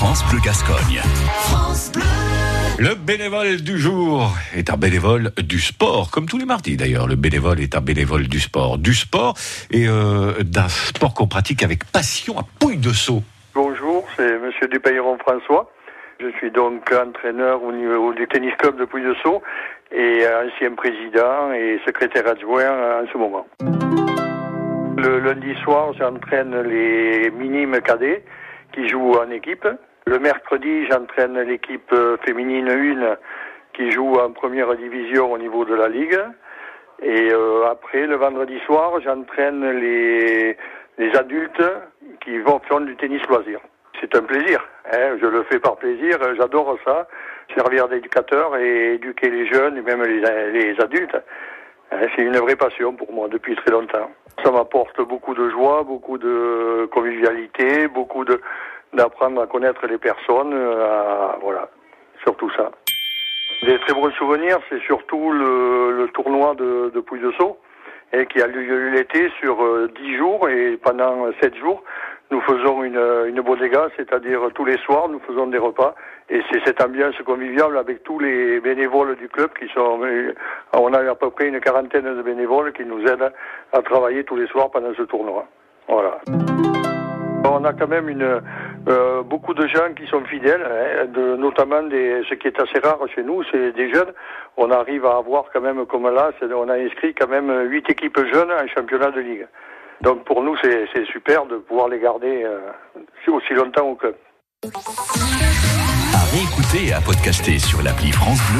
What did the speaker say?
France Bleu Gascogne. Le bénévole du jour est un bénévole du sport, comme tous les mardis d'ailleurs. Le bénévole est un bénévole du sport. Du sport et euh, d'un sport qu'on pratique avec passion à Pouille de Sceaux. Bonjour, c'est Monsieur Dupayron François. Je suis donc entraîneur au niveau du tennis club de Pouille de Sceaux et ancien président et secrétaire adjoint en ce moment. Le lundi soir, j'entraîne les minimes cadets qui jouent en équipe. Le mercredi, j'entraîne l'équipe féminine 1 qui joue en première division au niveau de la ligue. Et euh, après, le vendredi soir, j'entraîne les, adultes qui vont faire du tennis loisir. C'est un plaisir. Hein, je le fais par plaisir. J'adore ça. Servir d'éducateur et éduquer les jeunes et même les, les adultes. Hein, c'est une vraie passion pour moi depuis très longtemps. Ça m'apporte beaucoup de joie, beaucoup de convivialité, beaucoup de d'apprendre à connaître les personnes, euh, voilà, surtout ça. Des très bons souvenirs, c'est surtout le, le, tournoi de, de Pouille de Sceaux, et qui a lieu l'été sur euh, dix jours et pendant sept jours, nous faisons une, une bodega, c'est-à-dire tous les soirs, nous faisons des repas et c'est cette ambiance conviviale avec tous les bénévoles du club qui sont, euh, on a à peu près une quarantaine de bénévoles qui nous aident à travailler tous les soirs pendant ce tournoi. Voilà. On a quand même une, euh, beaucoup de gens qui sont fidèles, hein, de, notamment ce qui est assez rare chez nous, c'est des jeunes. On arrive à avoir quand même, comme là, on a inscrit quand même huit équipes jeunes en championnat de ligue. Donc pour nous, c'est super de pouvoir les garder euh, aussi longtemps au club. Sur l'appli France.